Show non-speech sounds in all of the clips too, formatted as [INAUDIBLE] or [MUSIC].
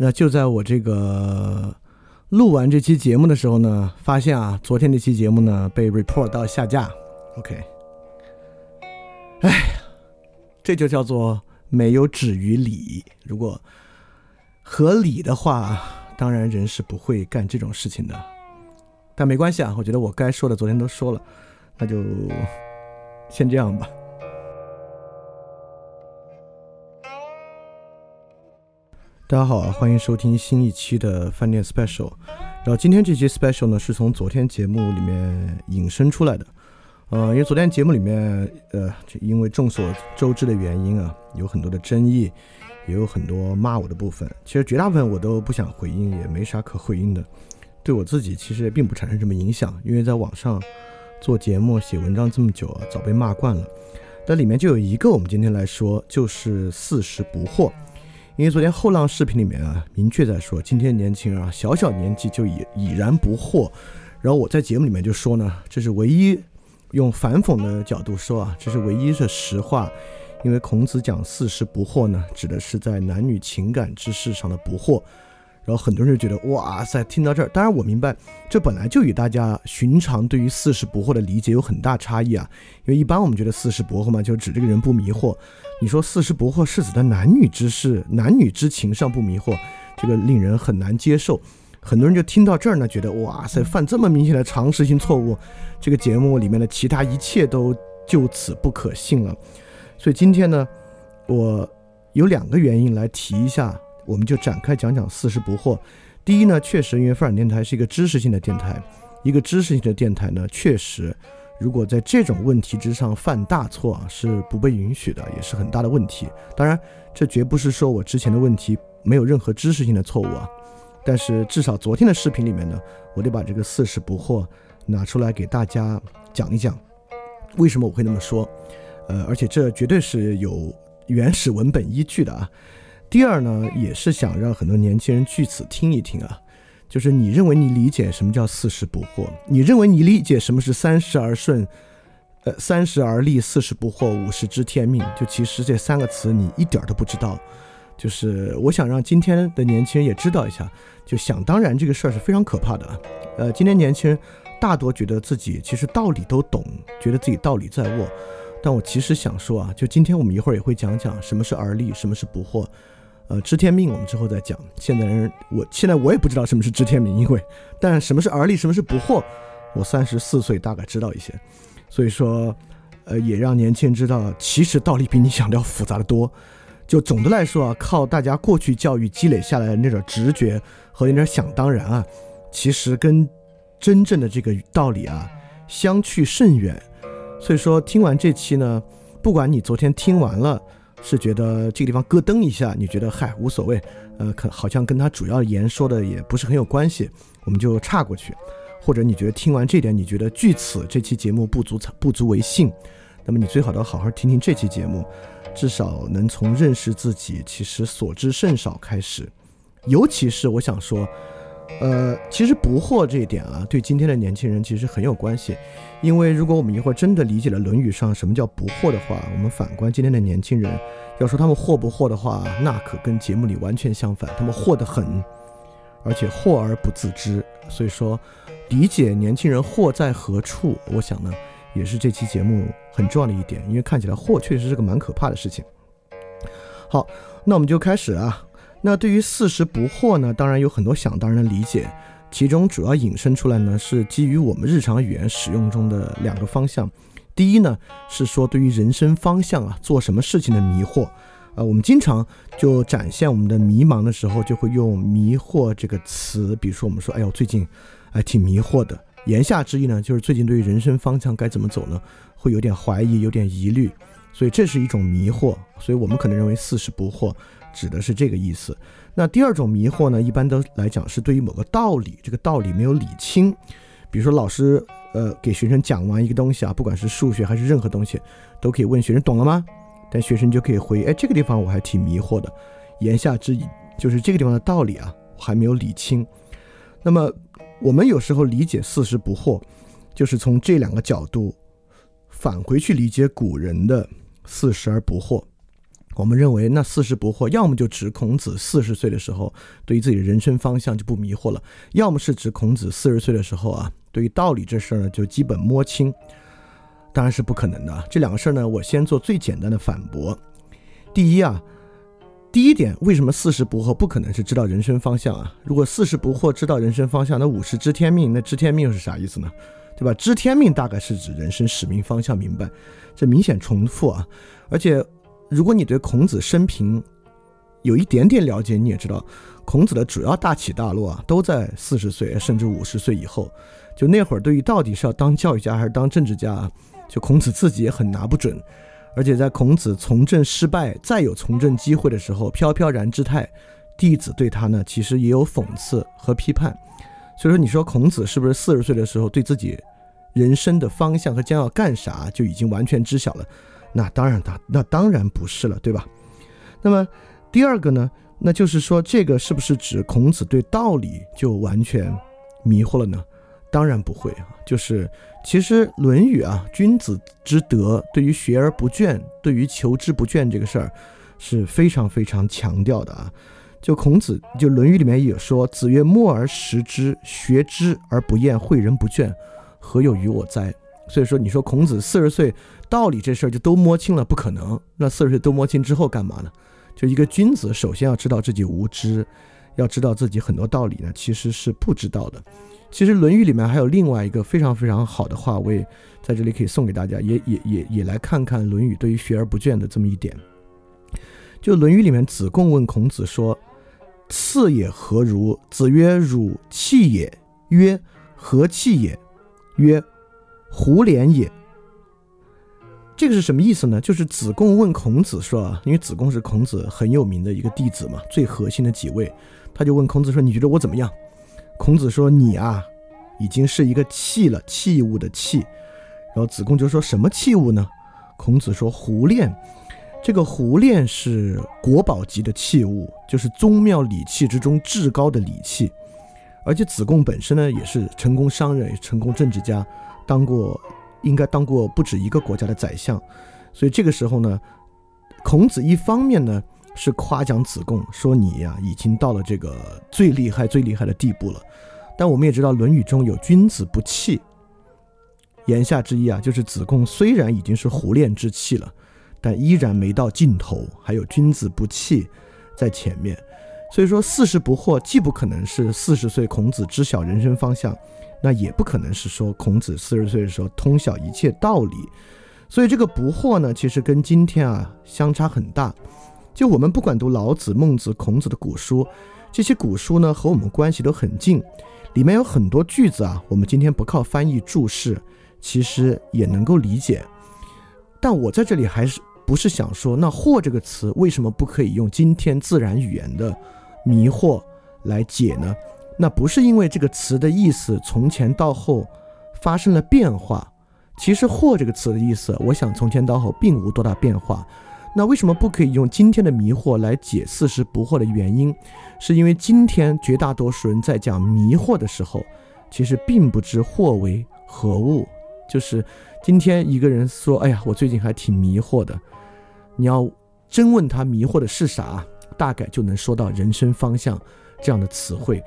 那就在我这个录完这期节目的时候呢，发现啊，昨天那期节目呢被 report 到下架。OK，哎，这就叫做没有止于理。如果合理的话，当然人是不会干这种事情的。但没关系啊，我觉得我该说的昨天都说了，那就先这样吧。大家好，欢迎收听新一期的饭店 special。然后今天这期 special 呢，是从昨天节目里面引申出来的。呃，因为昨天节目里面，呃，就因为众所周知的原因啊，有很多的争议，也有很多骂我的部分。其实绝大部分我都不想回应，也没啥可回应的。对我自己其实也并不产生什么影响，因为在网上做节目、写文章这么久啊，早被骂惯了。但里面就有一个，我们今天来说，就是四十不惑。因为昨天后浪视频里面啊，明确在说，今天年轻人啊，小小年纪就已已然不惑。然后我在节目里面就说呢，这是唯一用反讽的角度说啊，这是唯一的实话。因为孔子讲四十不惑呢，指的是在男女情感之事上的不惑。然后很多人就觉得，哇塞，听到这儿，当然我明白，这本来就与大家寻常对于四十不惑的理解有很大差异啊。因为一般我们觉得四十不惑嘛，就指这个人不迷惑。你说四十不惑是指的男女之事、男女之情上不迷惑，这个令人很难接受。很多人就听到这儿呢，觉得哇塞，犯这么明显的常识性错误，这个节目里面的其他一切都就此不可信了。所以今天呢，我有两个原因来提一下。我们就展开讲讲四十不惑。第一呢，确实因为范展电台是一个知识性的电台，一个知识性的电台呢，确实如果在这种问题之上犯大错啊，是不被允许的，也是很大的问题。当然，这绝不是说我之前的问题没有任何知识性的错误啊。但是至少昨天的视频里面呢，我得把这个四十不惑拿出来给大家讲一讲，为什么我会那么说。呃，而且这绝对是有原始文本依据的啊。第二呢，也是想让很多年轻人据此听一听啊，就是你认为你理解什么叫四十不惑，你认为你理解什么是三十而顺，呃，三十而立，四十不惑，五十知天命，就其实这三个词你一点都不知道。就是我想让今天的年轻人也知道一下，就想当然这个事儿是非常可怕的。呃，今天年轻人大多觉得自己其实道理都懂，觉得自己道理在握，但我其实想说啊，就今天我们一会儿也会讲讲什么是而立，什么是不惑。呃，知天命我们之后再讲。现在人，我现在我也不知道什么是知天命，因为，但什么是而立，什么是不惑，我三十四岁大概知道一些。所以说，呃，也让年轻人知道，其实道理比你想的要复杂的多。就总的来说啊，靠大家过去教育积累下来的那种直觉和那点想当然啊，其实跟真正的这个道理啊相去甚远。所以说，听完这期呢，不管你昨天听完了。是觉得这个地方咯噔一下，你觉得嗨无所谓，呃，可好像跟他主要言说的也不是很有关系，我们就岔过去。或者你觉得听完这点，你觉得据此这期节目不足不足为信，那么你最好都好好听听这期节目，至少能从认识自己其实所知甚少开始。尤其是我想说。呃，其实不惑这一点啊，对今天的年轻人其实很有关系，因为如果我们一会儿真的理解了《论语》上什么叫不惑的话，我们反观今天的年轻人，要说他们惑不惑的话，那可跟节目里完全相反，他们惑得很，而且惑而不自知。所以说，理解年轻人惑在何处，我想呢，也是这期节目很重要的一点，因为看起来惑确实是个蛮可怕的事情。好，那我们就开始啊。那对于四十不惑呢，当然有很多想当然的理解，其中主要引申出来呢是基于我们日常语言使用中的两个方向。第一呢是说对于人生方向啊做什么事情的迷惑，呃，我们经常就展现我们的迷茫的时候，就会用迷惑这个词，比如说我们说，哎呦最近还挺迷惑的，言下之意呢就是最近对于人生方向该怎么走呢，会有点怀疑，有点疑虑，所以这是一种迷惑，所以我们可能认为四十不惑。指的是这个意思。那第二种迷惑呢，一般都来讲是对于某个道理，这个道理没有理清。比如说老师，呃，给学生讲完一个东西啊，不管是数学还是任何东西，都可以问学生懂了吗？但学生就可以回，哎，这个地方我还挺迷惑的。言下之意就是这个地方的道理啊，我还没有理清。那么我们有时候理解四十不惑，就是从这两个角度返回去理解古人的四十而不惑。我们认为那四十不惑，要么就指孔子四十岁的时候对于自己的人生方向就不迷惑了，要么是指孔子四十岁的时候啊，对于道理这事儿呢就基本摸清。当然是不可能的。这两个事儿呢，我先做最简单的反驳。第一啊，第一点，为什么四十不惑不可能是知道人生方向啊？如果四十不惑知道人生方向，那五十知天命，那知天命是啥意思呢？对吧？知天命大概是指人生使命方向明白，这明显重复啊。而且，如果你对孔子生平有一点点了解，你也知道，孔子的主要大起大落啊，都在四十岁甚至五十岁以后。就那会儿，对于到底是要当教育家还是当政治家，就孔子自己也很拿不准。而且在孔子从政失败，再有从政机会的时候，飘飘然之态，弟子对他呢，其实也有讽刺和批判。所以说，你说孔子是不是四十岁的时候对自己人生的方向和将要干啥就已经完全知晓了？那当然，他那当然不是了，对吧？那么第二个呢，那就是说，这个是不是指孔子对道理就完全迷惑了呢？当然不会啊，就是其实《论语》啊，君子之德，对于学而不倦，对于求之不倦这个事儿是非常非常强调的啊。就孔子，就《论语》里面也说：“子曰：默而识之，学之而不厌，诲人不倦，何有于我哉？”所以说，你说孔子四十岁道理这事儿就都摸清了，不可能。那四十岁都摸清之后干嘛呢？就一个君子，首先要知道自己无知，要知道自己很多道理呢，其实是不知道的。其实《论语》里面还有另外一个非常非常好的话，我也在这里可以送给大家，也也也也来看看《论语》对于学而不倦的这么一点。就《论语》里面，子贡问孔子说。次也何如？子曰：“汝弃也。”曰：“何弃也？”曰：“胡连也。”这个是什么意思呢？就是子贡问孔子说啊，因为子贡是孔子很有名的一个弟子嘛，最核心的几位，他就问孔子说：“你觉得我怎么样？”孔子说：“你啊，已经是一个器了，器物的器。”然后子贡就说什么器物呢？孔子说：“胡练。”这个胡炼是国宝级的器物，就是宗庙礼器之中至高的礼器。而且子贡本身呢，也是成功商人，成功政治家，当过应该当过不止一个国家的宰相。所以这个时候呢，孔子一方面呢是夸奖子贡，说你呀已经到了这个最厉害、最厉害的地步了。但我们也知道《论语》中有“君子不器”，言下之意啊，就是子贡虽然已经是胡练之器了。但依然没到尽头，还有君子不器在前面，所以说四十不惑，既不可能是四十岁孔子知晓人生方向，那也不可能是说孔子四十岁的时候通晓一切道理，所以这个不惑呢，其实跟今天啊相差很大。就我们不管读老子、孟子、孔子的古书，这些古书呢和我们关系都很近，里面有很多句子啊，我们今天不靠翻译注释，其实也能够理解。但我在这里还是。不是想说，那“惑”这个词为什么不可以用今天自然语言的“迷惑”来解呢？那不是因为这个词的意思从前到后发生了变化。其实“惑”这个词的意思，我想从前到后并无多大变化。那为什么不可以用今天的“迷惑”来解“四十不惑”的原因？是因为今天绝大多数人在讲“迷惑”的时候，其实并不知“惑”为何物。就是今天一个人说：“哎呀，我最近还挺迷惑的。”你要真问他迷惑的是啥，大概就能说到人生方向这样的词汇。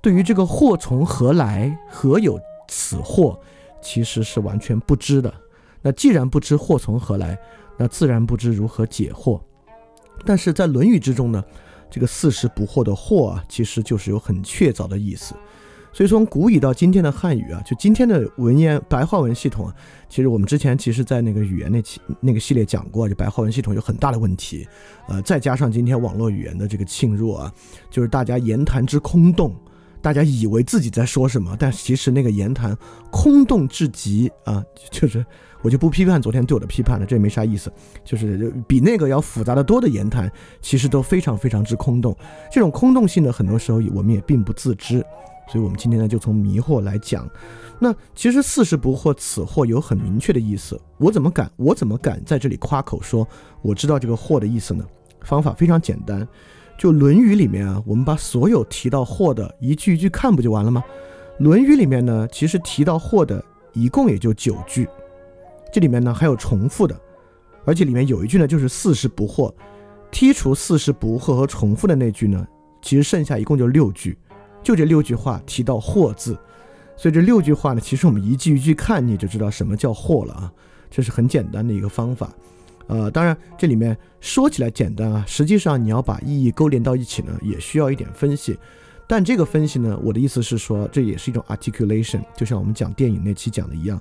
对于这个祸从何来，何有此祸，其实是完全不知的。那既然不知祸从何来，那自然不知如何解惑。但是在《论语》之中呢，这个四十不惑的惑啊，其实就是有很确凿的意思。所以从古语到今天的汉语啊，就今天的文言白话文系统啊，其实我们之前其实在那个语言那期那个系列讲过，就白话文系统有很大的问题，呃，再加上今天网络语言的这个侵入啊，就是大家言谈之空洞，大家以为自己在说什么，但其实那个言谈空洞至极啊，就是我就不批判昨天对我的批判了，这也没啥意思，就是比那个要复杂的多的言谈，其实都非常非常之空洞，这种空洞性的很多时候我们也并不自知。所以，我们今天呢，就从迷惑来讲。那其实“四十不惑”此惑有很明确的意思。我怎么敢？我怎么敢在这里夸口说我知道这个“惑”的意思呢？方法非常简单，就《论语》里面啊，我们把所有提到“惑”的一句一句看不就完了吗？《论语》里面呢，其实提到“惑”的一共也就九句，这里面呢还有重复的，而且里面有一句呢就是“四十不惑”，剔除四十不惑和重复的那句呢，其实剩下一共就六句，就这六句话提到“惑”字，所以这六句话呢，其实我们一句一句看，你就知道什么叫“惑”了啊。这是很简单的一个方法，呃，当然这里面说起来简单啊，实际上你要把意义勾连到一起呢，也需要一点分析。但这个分析呢，我的意思是说，这也是一种 articulation，就像我们讲电影那期讲的一样。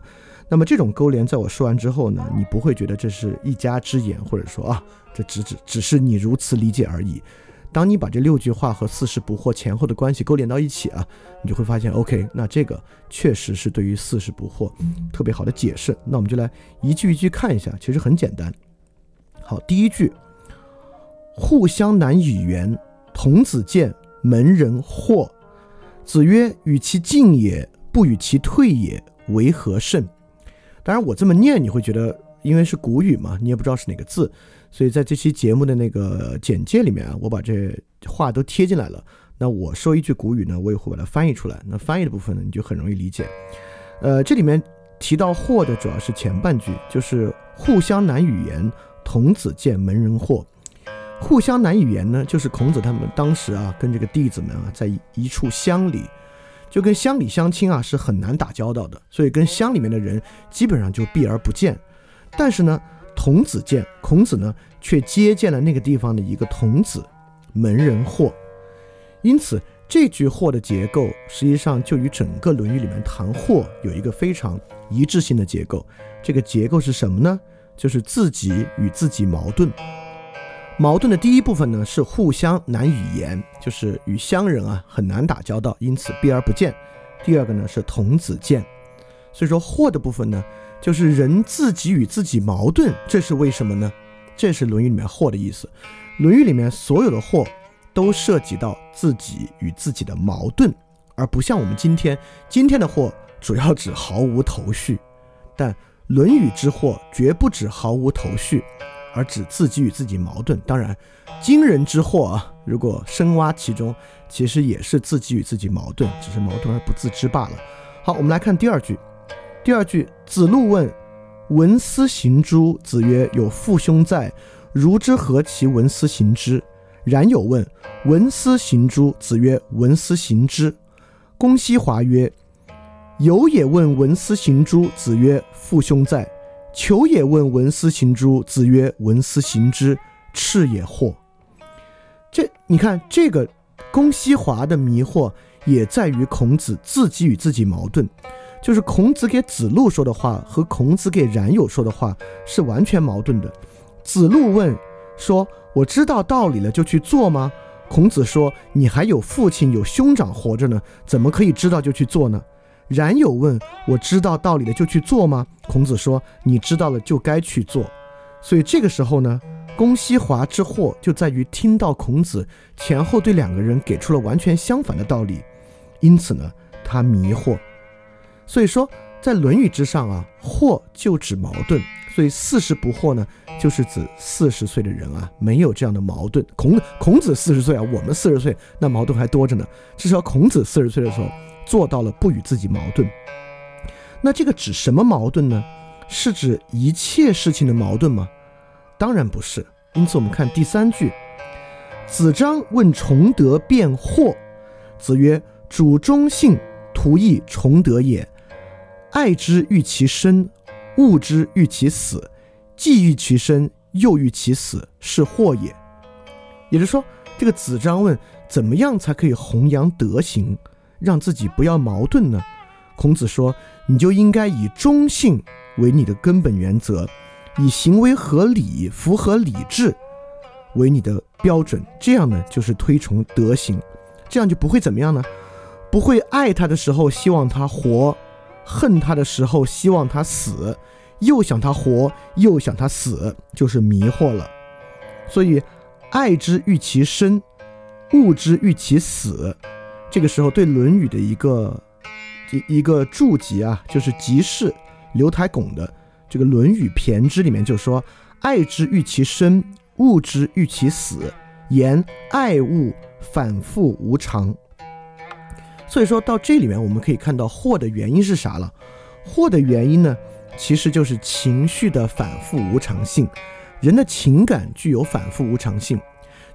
那么这种勾连，在我说完之后呢，你不会觉得这是一家之言，或者说啊，这只只只是你如此理解而已。当你把这六句话和四十不惑前后的关系勾连到一起啊，你就会发现，OK，那这个确实是对于四十不惑特别好的解释。那我们就来一句一句看一下，其实很简单。好，第一句，互相难语言，童子见。门人惑，子曰：“与其进也，不与其退也，为何甚？”当然，我这么念你会觉得，因为是古语嘛，你也不知道是哪个字，所以在这期节目的那个简介里面啊，我把这话都贴进来了。那我说一句古语呢，我也会把它翻译出来。那翻译的部分呢，你就很容易理解。呃，这里面提到“惑”的主要是前半句，就是“互相难语言，童子见门人惑”。互相难语言呢，就是孔子他们当时啊，跟这个弟子们啊，在一处乡里，就跟乡里乡亲啊是很难打交道的，所以跟乡里面的人基本上就避而不见。但是呢，童子见，孔子呢却接见了那个地方的一个童子，门人惑。因此，这句惑的结构实际上就与整个《论语》里面谈惑有一个非常一致性的结构。这个结构是什么呢？就是自己与自己矛盾。矛盾的第一部分呢是互相难语言，就是与乡人啊很难打交道，因此避而不见。第二个呢是童子见，所以说惑的部分呢就是人自己与自己矛盾，这是为什么呢？这是《论语》里面惑的意思。《论语》里面所有的惑都涉及到自己与自己的矛盾，而不像我们今天今天的惑主要指毫无头绪，但《论语》之祸绝不止毫无头绪。而指自己与自己矛盾，当然，今人之祸啊！如果深挖其中，其实也是自己与自己矛盾，只是矛盾而不自知罢了。好，我们来看第二句。第二句，子路问：“闻斯行诸？”子曰：“有父兄在，如之何其闻斯行之？”冉有问：“闻斯行诸？”子曰：“闻斯行之。”公西华曰：“有也问闻斯行诸？”子曰：“父兄在。”求也问文思行诸？子曰：文思行之，赤也惑。这你看，这个公西华的迷惑也在于孔子自己与自己矛盾，就是孔子给子路说的话和孔子给冉有说的话是完全矛盾的。子路问说：“我知道道理了，就去做吗？”孔子说：“你还有父亲有兄长活着呢，怎么可以知道就去做呢？”冉有问：“我知道道理了，就去做吗？”孔子说：“你知道了，就该去做。”所以这个时候呢，公西华之祸就在于听到孔子前后对两个人给出了完全相反的道理，因此呢，他迷惑。所以说，在《论语》之上啊，惑就指矛盾。所以四十不惑呢，就是指四十岁的人啊，没有这样的矛盾。孔孔子四十岁啊，我们四十岁，那矛盾还多着呢。至少孔子四十岁的时候。做到了不与自己矛盾，那这个指什么矛盾呢？是指一切事情的矛盾吗？当然不是。因此，我们看第三句：子张问崇德辩惑，子曰：“主忠信，图益崇德也。爱之欲其生，恶之欲其死，既欲其生，又欲其死，是祸也。”也就是说，这个子张问：怎么样才可以弘扬德行？让自己不要矛盾呢？孔子说：“你就应该以忠信为你的根本原则，以行为合理、符合理智为你的标准。这样呢，就是推崇德行，这样就不会怎么样呢？不会爱他的时候希望他活，恨他的时候希望他死，又想他活又想他死，就是迷惑了。所以，爱之欲其生，恶之欲其死。”这个时候，对《论语》的一个一一个注集啊，就是集市刘台拱的这个《论语骈之》里面就说：“爱之欲其生，恶之欲其死，言爱恶反复无常。”所以说到这里面，我们可以看到祸的原因是啥了？祸的原因呢，其实就是情绪的反复无常性。人的情感具有反复无常性。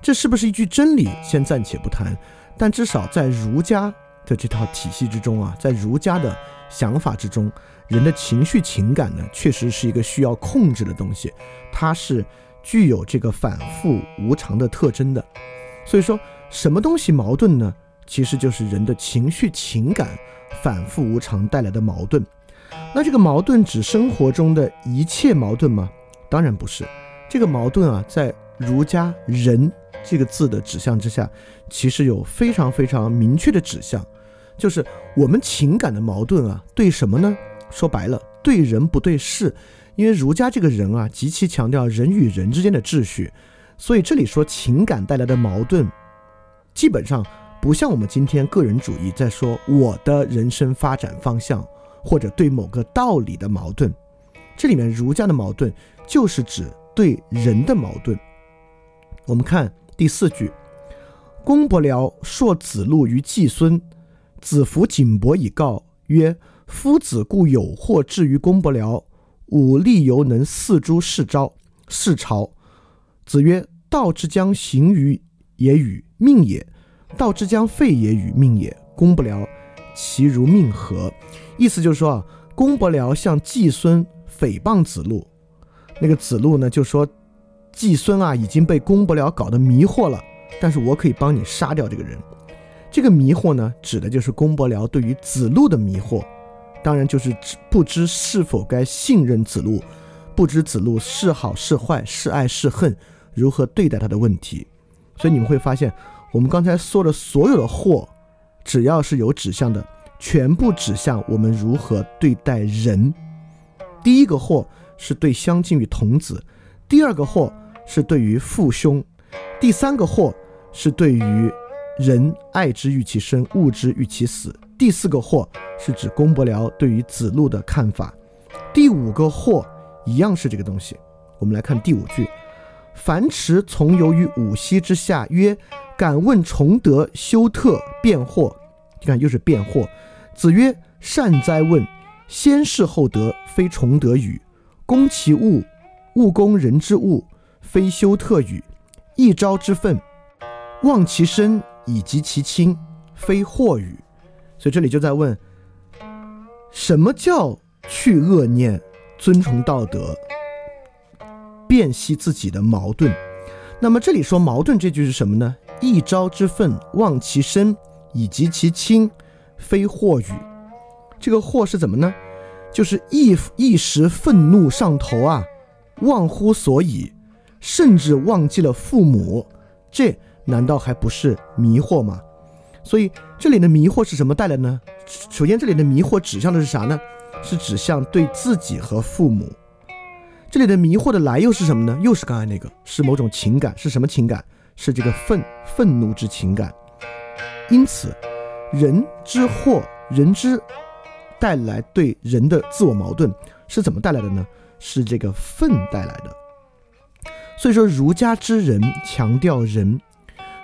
这是不是一句真理？先暂且不谈。但至少在儒家的这套体系之中啊，在儒家的想法之中，人的情绪情感呢，确实是一个需要控制的东西，它是具有这个反复无常的特征的。所以说，什么东西矛盾呢？其实就是人的情绪情感反复无常带来的矛盾。那这个矛盾指生活中的一切矛盾吗？当然不是。这个矛盾啊，在儒家“人”这个字的指向之下，其实有非常非常明确的指向，就是我们情感的矛盾啊，对什么呢？说白了，对人不对事。因为儒家这个人啊，极其强调人与人之间的秩序，所以这里说情感带来的矛盾，基本上不像我们今天个人主义在说我的人生发展方向。或者对某个道理的矛盾，这里面儒家的矛盾就是指对人的矛盾。我们看第四句：“公伯僚硕子路于季孙，子服景伯以告曰：‘夫子固有惑至于公伯僚，吾力犹能四诸世招世朝。’子曰：‘道之将行于也与命也，道之将废也与命也。公伯僚。’”其如命何？意思就是说啊，公伯僚向季孙诽谤子路，那个子路呢就说，季孙啊已经被公伯僚搞得迷惑了，但是我可以帮你杀掉这个人。这个迷惑呢，指的就是公伯僚对于子路的迷惑，当然就是不知是否该信任子路，不知子路是好是坏，是爱是恨，如何对待他的问题。所以你们会发现，我们刚才说的所有的祸。只要是有指向的，全部指向我们如何对待人。第一个祸是对相近与童子，第二个祸是对于父兄，第三个祸是对于人爱之欲其生，恶之欲其死。第四个祸是指公伯僚对于子路的看法。第五个祸一样是这个东西。我们来看第五句：樊迟从游于五溪之下，曰。敢问崇德修特辩惑，你看又是辩惑。子曰：“善哉问！先事后德，非崇德语；攻其物，物攻人之物，非修特语；一朝之愤，忘其身以及其亲，非惑语。”所以这里就在问：什么叫去恶念，尊崇道德，辨析自己的矛盾？那么这里说矛盾这句是什么呢？一朝之愤，忘其身以及其亲，非祸语。这个祸是怎么呢？就是一一时愤怒上头啊，忘乎所以，甚至忘记了父母。这难道还不是迷惑吗？所以这里的迷惑是什么带来呢？首先，这里的迷惑指向的是啥呢？是指向对自己和父母。这里的迷惑的来又是什么呢？又是刚才那个，是某种情感，是什么情感？是这个愤愤怒之情感，因此，人之祸，人之带来对人的自我矛盾是怎么带来的呢？是这个愤带来的。所以说，儒家之人强调人，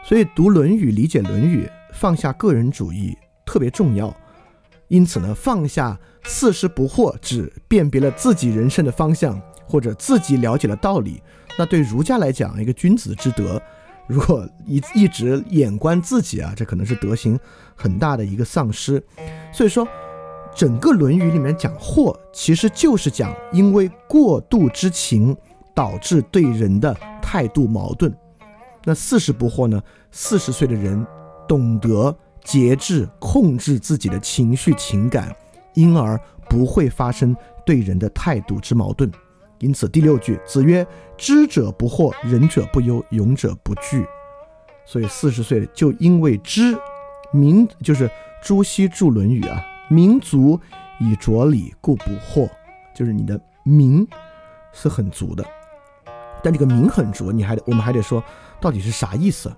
所以读《论语》理解《论语》，放下个人主义特别重要。因此呢，放下四十不惑，只辨别了自己人生的方向，或者自己了解了道理。那对儒家来讲，一个君子之德。如果一一直眼观自己啊，这可能是德行很大的一个丧失。所以说，整个《论语》里面讲惑，其实就是讲因为过度之情导致对人的态度矛盾。那四十不惑呢？四十岁的人懂得节制、控制自己的情绪情感，因而不会发生对人的态度之矛盾。因此，第六句，子曰：“知者不惑，仁者不忧，勇者不惧。”所以四十岁就因为知，民就是朱熹著《论语》啊，民足以着理，故不惑。就是你的民是很足的，但这个名很浊，你还得我们还得说到底是啥意思。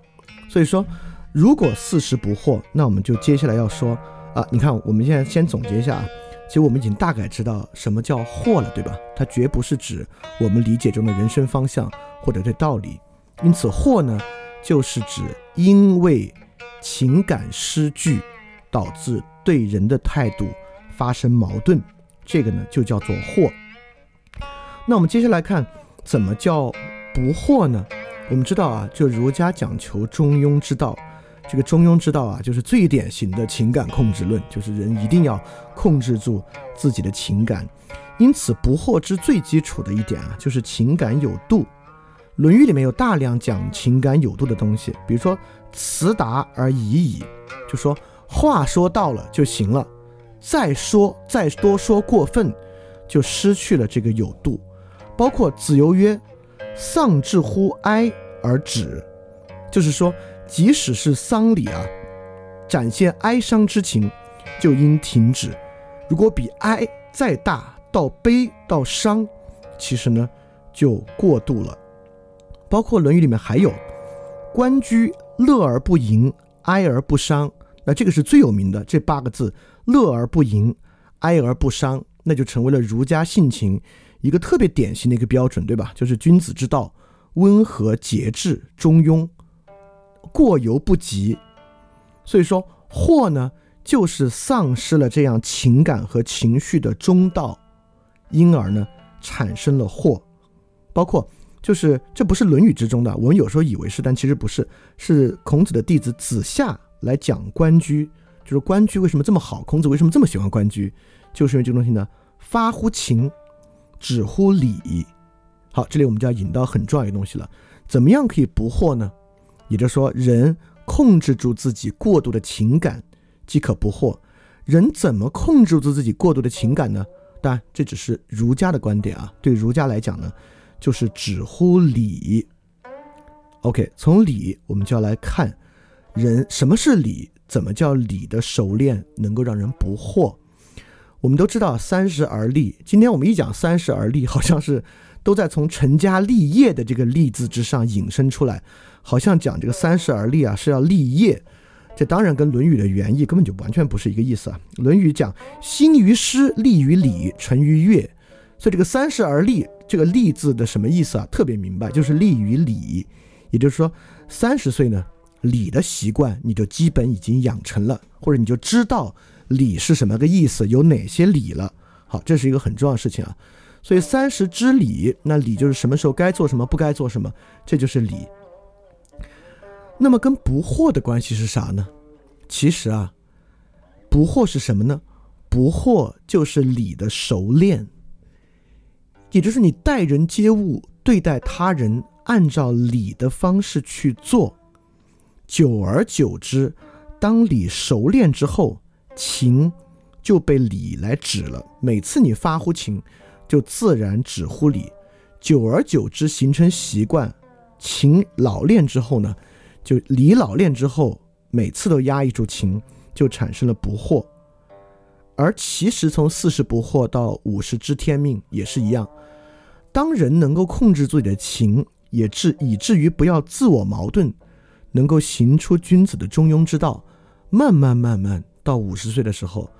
所以说，如果四十不惑，那我们就接下来要说啊，你看，我们现在先总结一下啊。其实我们已经大概知道什么叫惑了，对吧？它绝不是指我们理解中的人生方向或者对道理。因此，惑呢，就是指因为情感失据，导致对人的态度发生矛盾，这个呢就叫做惑。那我们接下来看怎么叫不惑呢？我们知道啊，就儒家讲求中庸之道，这个中庸之道啊，就是最典型的情感控制论，就是人一定要控制住自己的情感。因此，不惑之最基础的一点啊，就是情感有度。《论语》里面有大量讲情感有度的东西，比如说“辞达而已矣”，就说话说到了就行了，再说再多说过分，就失去了这个有度。包括子游曰：“丧至乎哀而止。”就是说，即使是丧礼啊，展现哀伤之情，就应停止。如果比哀再大，到悲到伤，其实呢就过度了。包括《论语》里面还有“关雎，乐而不淫，哀而不伤”。那这个是最有名的这八个字：“乐而不淫，哀而不伤”，那就成为了儒家性情。一个特别典型的一个标准，对吧？就是君子之道，温和、节制、中庸，过犹不及。所以说，惑呢，就是丧失了这样情感和情绪的中道，因而呢，产生了惑。包括，就是这不是《论语》之中的，我们有时候以为是，但其实不是。是孔子的弟子子夏来讲关雎，就是关雎为什么这么好？孔子为什么这么喜欢关雎？就是因为这个东西呢，发乎情。只乎礼，好，这里我们就要引到很重要一个东西了。怎么样可以不惑呢？也就是说，人控制住自己过度的情感，即可不惑。人怎么控制住自己过度的情感呢？当然，这只是儒家的观点啊。对儒家来讲呢，就是只乎礼。OK，从礼我们就要来看人什么是礼，怎么叫礼的熟练能够让人不惑。我们都知道三十而立。今天我们一讲三十而立，好像是都在从成家立业的这个“立”字之上引申出来，好像讲这个三十而立啊是要立业。这当然跟《论语》的原意根本就完全不是一个意思啊。《论语》讲兴于诗，立于礼，成于乐。所以这个三十而立，这个“立”字的什么意思啊？特别明白，就是立于礼。也就是说，三十岁呢，礼的习惯你就基本已经养成了，或者你就知道。礼是什么个意思？有哪些礼了？好，这是一个很重要的事情啊。所以三十之礼，那礼就是什么时候该做什么，不该做什么，这就是礼。那么跟不惑的关系是啥呢？其实啊，不惑是什么呢？不惑就是礼的熟练，也就是你待人接物、对待他人，按照礼的方式去做，久而久之，当礼熟练之后。情就被理来止了。每次你发乎情，就自然止乎理。久而久之形成习惯，情老练之后呢，就理老练之后，每次都压抑住情，就产生了不惑。而其实从四十不惑到五十知天命也是一样。当人能够控制自己的情，也至以至于不要自我矛盾，能够行出君子的中庸之道，慢慢慢慢。到五十岁的时候，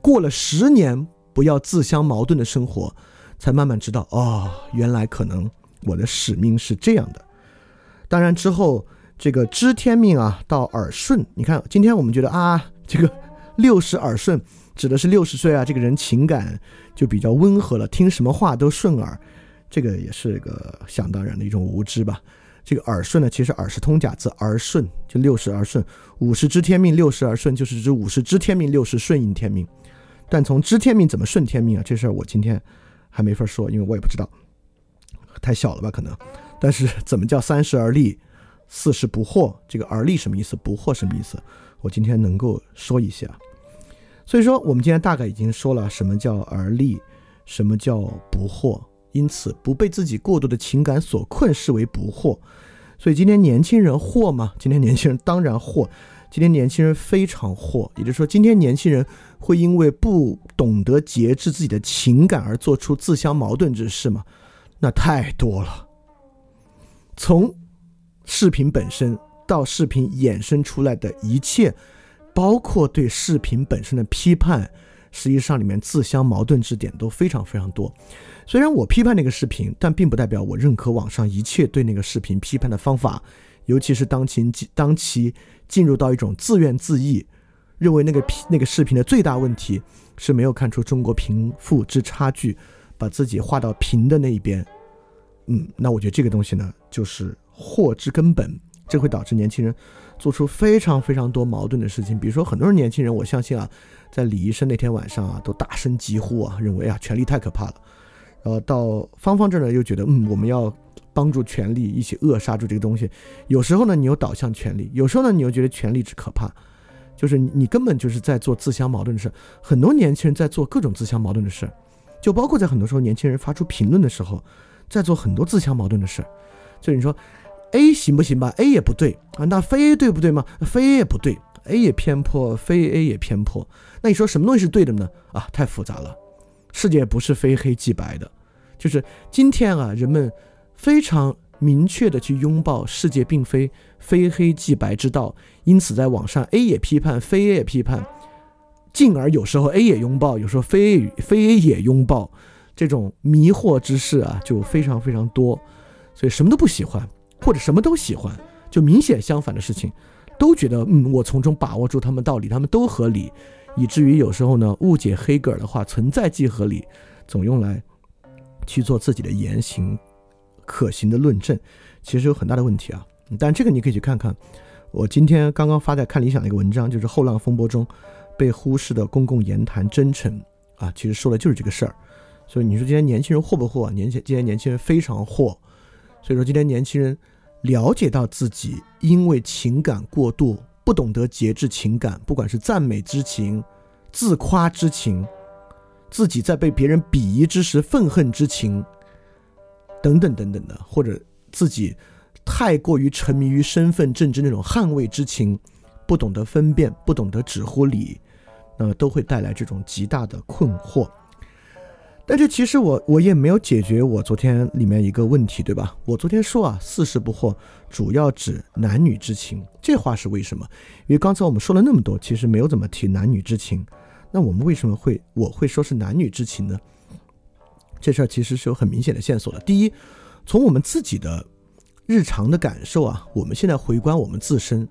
过了十年不要自相矛盾的生活，才慢慢知道哦，原来可能我的使命是这样的。当然之后这个知天命啊，到耳顺，你看今天我们觉得啊，这个 [LAUGHS] 六十耳顺指的是六十岁啊，这个人情感就比较温和了，听什么话都顺耳，这个也是个想当然的一种无知吧。这个耳顺呢，其实耳是通假字，耳顺就六十而顺，五十知天命，六十而顺，就是指五十知天命，六十顺应天命。但从知天命怎么顺天命啊？这事儿我今天还没法说，因为我也不知道，太小了吧可能。但是怎么叫三十而立，四十不惑？这个而立什么意思？不惑什么意思？我今天能够说一下。所以说，我们今天大概已经说了什么叫而立，什么叫不惑。因此，不被自己过度的情感所困，视为不惑。所以，今天年轻人惑吗？今天年轻人当然惑。今天年轻人非常惑，也就是说，今天年轻人会因为不懂得节制自己的情感而做出自相矛盾之事吗？那太多了。从视频本身到视频衍生出来的一切，包括对视频本身的批判。实际上，里面自相矛盾之点都非常非常多。虽然我批判那个视频，但并不代表我认可网上一切对那个视频批判的方法。尤其是当其当其进入到一种自怨自艾，认为那个那个视频的最大问题是没有看出中国贫富之差距，把自己划到贫的那一边。嗯，那我觉得这个东西呢，就是祸之根本，这会导致年轻人做出非常非常多矛盾的事情。比如说，很多年轻人，我相信啊，在李医生那天晚上啊，都大声疾呼啊，认为啊，权力太可怕了。然后到芳芳这儿呢，又觉得嗯，我们要帮助权力一起扼杀住这个东西。有时候呢，你又导向权力；有时候呢，你又觉得权力之可怕，就是你根本就是在做自相矛盾的事。很多年轻人在做各种自相矛盾的事，就包括在很多时候，年轻人发出评论的时候。在做很多自相矛盾的事，就你说，A 行不行吧？A 也不对啊，那非 A 对不对吗？非 A 也不对，A 也偏颇，非 A 也偏颇。那你说什么东西是对的呢？啊，太复杂了，世界不是非黑即白的，就是今天啊，人们非常明确的去拥抱世界并非非黑即白之道，因此在网上 A 也批判，非 A 也批判，进而有时候 A 也拥抱，有时候非 A 非 A 也拥抱。这种迷惑之事啊，就非常非常多，所以什么都不喜欢，或者什么都喜欢，就明显相反的事情，都觉得嗯，我从中把握住他们道理，他们都合理，以至于有时候呢，误解黑格尔的话，存在即合理，总用来去做自己的言行可行的论证，其实有很大的问题啊。但这个你可以去看看，我今天刚刚发在看理想的一个文章，就是后浪风波中被忽视的公共言谈真诚啊，其实说的就是这个事儿。所以你说今天年轻人惑不惑？年轻今天年轻人非常惑。所以说今天年轻人了解到自己因为情感过度，不懂得节制情感，不管是赞美之情、自夸之情，自己在被别人鄙夷之时愤恨之情，等等等等的，或者自己太过于沉迷于身份政治那种捍卫之情，不懂得分辨，不懂得止乎礼，那么都会带来这种极大的困惑。但是其实我我也没有解决我昨天里面一个问题，对吧？我昨天说啊，四十不惑主要指男女之情，这话是为什么？因为刚才我们说了那么多，其实没有怎么提男女之情。那我们为什么会我会说是男女之情呢？这事儿其实是有很明显的线索的。第一，从我们自己的日常的感受啊，我们现在回观我们自身，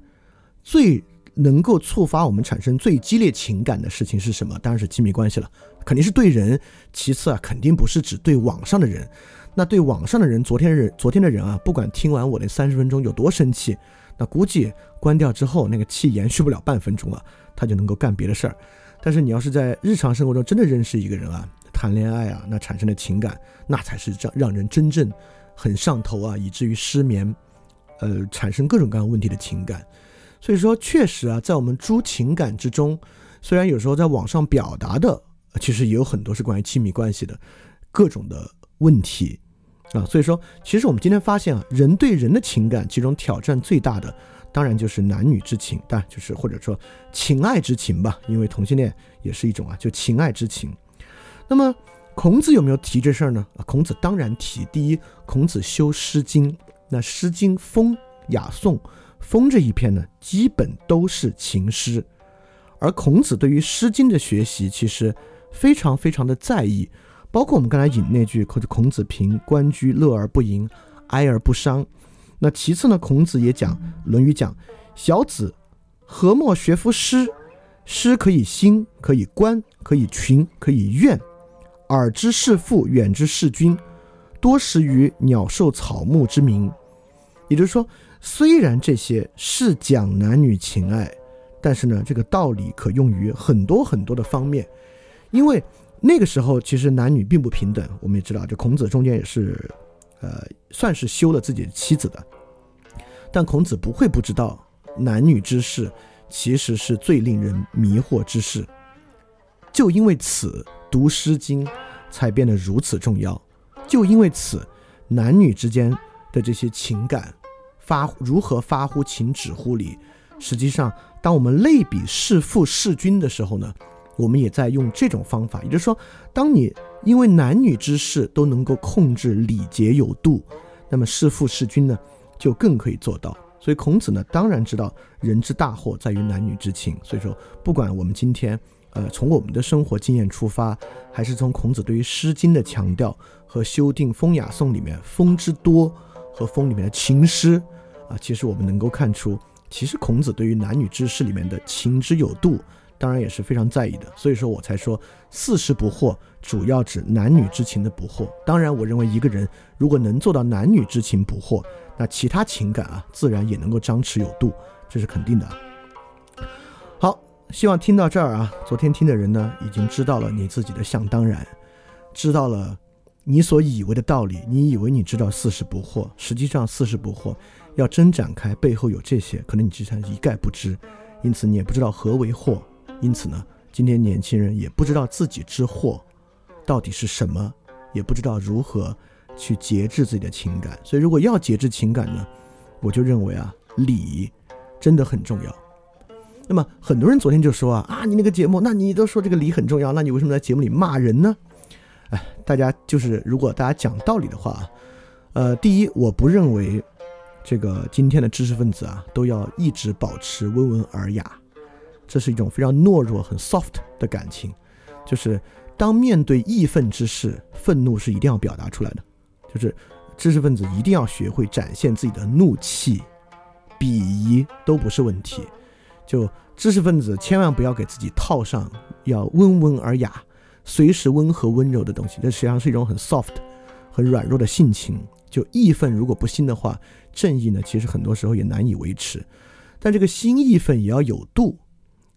最能够触发我们产生最激烈情感的事情是什么？当然是亲密关系了。肯定是对人，其次啊，肯定不是指对网上的人。那对网上的人，昨天人昨天的人啊，不管听完我那三十分钟有多生气，那估计关掉之后，那个气延续不了半分钟啊，他就能够干别的事儿。但是你要是在日常生活中真的认识一个人啊，谈恋爱啊，那产生的情感，那才是让让人真正很上头啊，以至于失眠，呃，产生各种各样问题的情感。所以说，确实啊，在我们诸情感之中，虽然有时候在网上表达的。其实也有很多是关于亲密关系的各种的问题啊，所以说，其实我们今天发现啊，人对人的情感其中挑战最大的，当然就是男女之情，但就是或者说情爱之情吧，因为同性恋也是一种啊，就情爱之情。那么孔子有没有提这事儿呢？啊，孔子当然提。第一，孔子修《诗经》，那《诗经》风雅颂风这一篇呢，基本都是情诗，而孔子对于《诗经》的学习，其实。非常非常的在意，包括我们刚才引那句“孔孔子评关雎，乐而不淫，哀而不伤”。那其次呢，孔子也讲《论语》讲：“小子何莫学夫诗？诗可以兴，可以观，可以群，可以怨。耳之事父，远之事君，多识于鸟兽草木之名。”也就是说，虽然这些是讲男女情爱，但是呢，这个道理可用于很多很多的方面。因为那个时候其实男女并不平等，我们也知道，这孔子中间也是，呃，算是休了自己的妻子的。但孔子不会不知道男女之事其实是最令人迷惑之事。就因为此，读《诗经》才变得如此重要。就因为此，男女之间的这些情感发如何发乎情，止乎礼。实际上，当我们类比弑父弑君的时候呢？我们也在用这种方法，也就是说，当你因为男女之事都能够控制礼节有度，那么弑父弑君呢，就更可以做到。所以孔子呢，当然知道人之大祸在于男女之情。所以说，不管我们今天，呃，从我们的生活经验出发，还是从孔子对于《诗经》的强调和修订《风雅颂》里面风之多和风里面的情诗，啊，其实我们能够看出，其实孔子对于男女之事里面的情之有度。当然也是非常在意的。所以说我才说四十不惑，主要指男女之情的不惑。当然，我认为一个人如果能做到男女之情不惑，那其他情感啊，自然也能够张弛有度，这是肯定的。好，希望听到这儿啊，昨天听的人呢，已经知道了你自己的想当然，知道了你所以为的道理。你以为你知道四十不惑，实际上四十不惑。要真展开，背后有这些，可能你之前一概不知，因此你也不知道何为惑。因此呢，今天年轻人也不知道自己之惑到底是什么，也不知道如何去节制自己的情感。所以，如果要节制情感呢，我就认为啊，理真的很重要。那么，很多人昨天就说啊啊，你那个节目，那你都说这个理很重要，那你为什么在节目里骂人呢？哎，大家就是如果大家讲道理的话啊，呃，第一，我不认为。这个今天的知识分子啊，都要一直保持温文尔雅，这是一种非常懦弱、很 soft 的感情。就是当面对义愤之事，愤怒是一定要表达出来的。就是知识分子一定要学会展现自己的怒气，鄙夷都不是问题。就知识分子千万不要给自己套上要温文尔雅、随时温和温柔的东西，这实际上是一种很 soft、很软弱的性情。就义愤如果不兴的话。正义呢，其实很多时候也难以维持，但这个心义愤也要有度。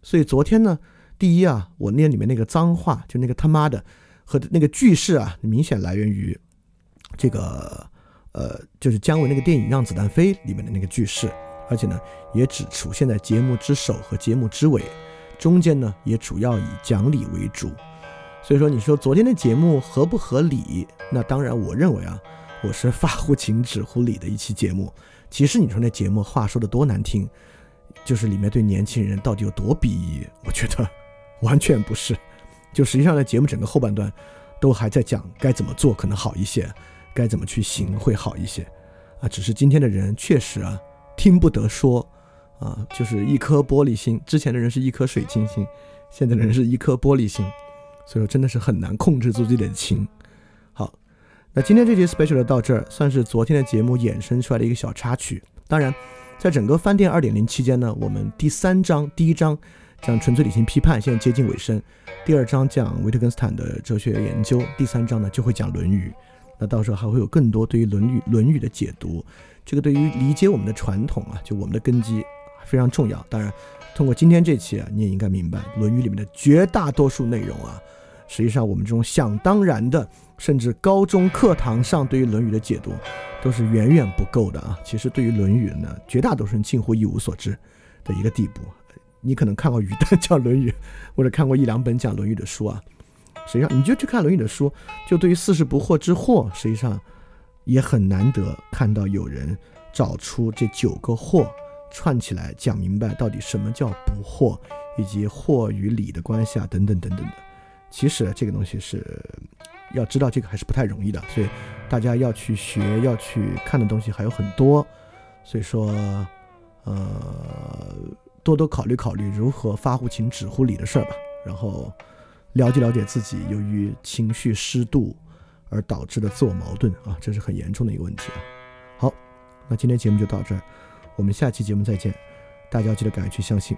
所以昨天呢，第一啊，我念里面那个脏话，就那个他妈的和那个句式啊，明显来源于这个呃，就是姜文那个电影《让子弹飞》里面的那个句式，而且呢，也只出现在节目之首和节目之尾，中间呢，也主要以讲理为主。所以说，你说昨天的节目合不合理？那当然，我认为啊。我是发乎情止乎礼的一期节目，其实你说那节目话说的多难听，就是里面对年轻人到底有多鄙夷，我觉得 [LAUGHS] 完全不是。就实际上在节目整个后半段，都还在讲该怎么做可能好一些，该怎么去行会好一些，啊，只是今天的人确实啊听不得说，啊，就是一颗玻璃心，之前的人是一颗水晶心，现在的人是一颗玻璃心，所以说真的是很难控制住自己的情。好那今天这节 special 到这儿，算是昨天的节目衍生出来的一个小插曲。当然，在整个饭店二点零期间呢，我们第三章第一章讲纯粹理性批判，现在接近尾声；第二章讲维特根斯坦的哲学研究；第三章呢就会讲《论语》。那到时候还会有更多对于《论语》《论语》的解读。这个对于理解我们的传统啊，就我们的根基非常重要。当然，通过今天这期啊，你也应该明白《论语》里面的绝大多数内容啊。实际上，我们这种想当然的，甚至高中课堂上对于《论语》的解读，都是远远不够的啊！其实，对于《论语》呢，绝大多数人近乎一无所知的一个地步。你可能看过于丹讲《论语》，或者看过一两本讲《论语》的书啊。实际上，你就去看《论语》的书，就对于四十不惑之惑，实际上也很难得看到有人找出这九个惑串起来讲明白，到底什么叫不惑，以及惑与理的关系啊，等等等等的。其实这个东西是要知道，这个还是不太容易的，所以大家要去学、要去看的东西还有很多。所以说，呃，多多考虑考虑如何发乎情、止乎礼的事儿吧。然后了解了解自己由于情绪失度而导致的自我矛盾啊，这是很严重的一个问题啊。好，那今天节目就到这儿，我们下期节目再见。大家记得赶快去相信。